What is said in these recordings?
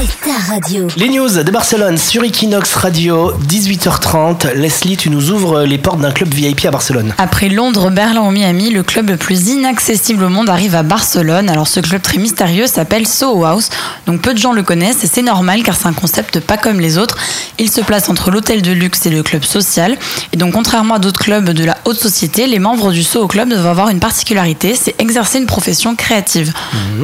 c'est ta radio. Les news de Barcelone sur Equinox Radio, 18h30. Leslie, tu nous ouvres les portes d'un club VIP à Barcelone. Après Londres, Berlin ou Miami, le club le plus inaccessible au monde arrive à Barcelone. Alors ce club très mystérieux s'appelle Soho House. Donc peu de gens le connaissent et c'est normal car c'est un concept pas comme les autres. Il se place entre l'hôtel de luxe et le club social. Et donc contrairement à d'autres clubs de la haute société, les membres du Soho Club doivent avoir une particularité, c'est exercer une profession créative.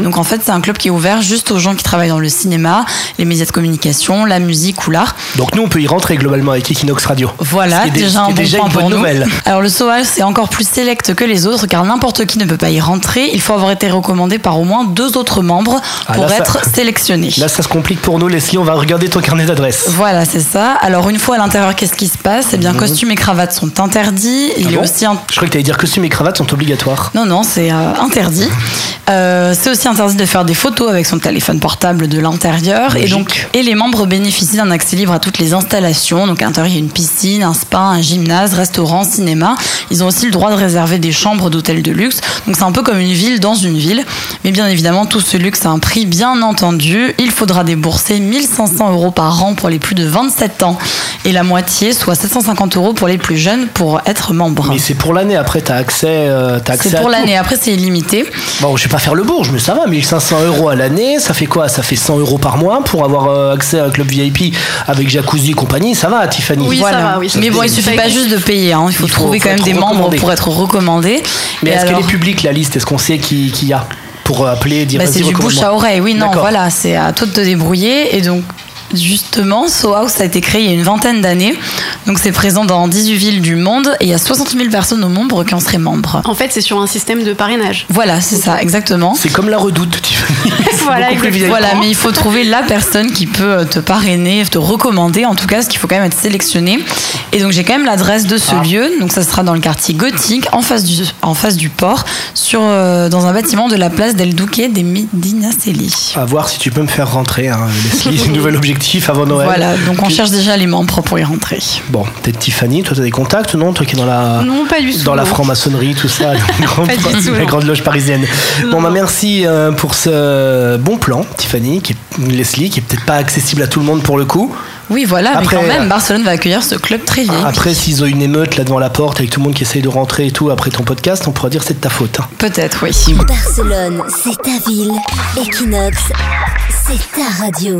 Donc en fait c'est un club qui est ouvert juste aux gens qui travaillent dans le cinéma, les médias de communication, la musique ou l'art. Donc nous, on peut y rentrer globalement avec Equinox Radio. Voilà, déjà un bon déjà point une pour bonne nous. nouvelle. Alors le House, c'est encore plus sélect que les autres car n'importe qui ne peut pas y rentrer. Il faut avoir été recommandé par au moins deux autres membres Ah, pour là, ça- être sélectionné. Là, ça se complique pour nous, Leslie. On va regarder ton carnet d'adresses. Voilà, c'est ça. Alors une fois à l'intérieur, qu'est-ce qui se passe? Eh bien, costumes et cravates sont interdits. Il. Ah est bon? aussi un- Je crois que tu allais dire costumes et cravates sont obligatoires. non, non, c'est euh, interdit. Euh, c'est aussi interdit de faire des photos avec son téléphone portable de l'intérieur. Et donc, et les membres bénéficient d'un accès libre à toutes les installations. Donc, à l'intérieur, il y a une piscine, un spa, un gymnase, restaurant, cinéma. Ils ont aussi le droit de réserver des chambres d'hôtels de luxe. Donc, c'est un peu comme une ville dans une ville. Mais bien évidemment, tout ce luxe a un prix, bien entendu. Il faudra débourser 1500 euros par an pour les plus de 27 ans. Et la moitié, soit 750 euros pour les plus jeunes, pour être membre. Mais c'est pour l'année. Après, t'as accès, euh, accès C'est pour l'année. Après, c'est illimité. Bon, je vais pas faire le bourge, mais ça va. 1500 euros à l'année, ça fait quoi? Ça fait 100 euros par mois pour avoir euh, accès à un club VIP avec jacuzzi et compagnie. Ça va, Tiffany Oui, ça va, oui, ça mais bon, il débrouille. suffit pas juste de payer. hein. Il faut Il faut- trouver faut quand même des membres pour être recommandé. Mais est-ce alors- qu'elle est publique la liste? Est-ce qu'on sait qui qui y a? Pour appeler, dire Bah, c'est du bouche à oreille. Oui, non, voilà, c'est à toi de te débrouiller. Et donc, justement, So House a été créé il y a une vingtaine d'années. Donc, c'est présent dans 18 villes du monde et il y a 60 000 personnes au monde qui en seraient membres. En fait, c'est sur un système de parrainage. Voilà, c'est ça, exactement. C'est comme la redoute, Voilà. Voilà, mais il faut trouver la personne qui peut euh, te parrainer, te recommander. En tout cas, ce qu'il faut quand même être sélectionné. Et donc, j'ai quand même l'adresse de ce Ah. lieu. Donc, ça sera dans le quartier gothique, en face du, en face du port, sur, euh, dans un bâtiment de la place del Duque des Medinaceli. À voir si tu peux me faire rentrer, hein, Leslie. Nouvel objectif avant Noël. Voilà, donc on cherche déjà les membres pour y rentrer. Bon, peut-être Tiffany, toi, t'as des contacts, non Toi qui es dans la. Non, pas du tout. Dans la franc-maçonnerie, tout ça, la grande, Pas du tout, la non. grande loge parisienne. Non, bon, bah, merci euh, pour ce bon plan, Tiffany, qui est, Leslie, qui est peut-être pas accessible à tout le monde pour le coup. Oui, voilà, Après, mais quand euh, même, Barcelone va accueillir ce club très vieil. Après, s'ils ont une émeute là devant la porte avec tout le monde qui essaye de rentrer et tout après ton podcast, on pourra dire c'est de ta faute. hein. Peut-être, oui. Barcelone, c'est ta ville. Equinox, c'est ta radio.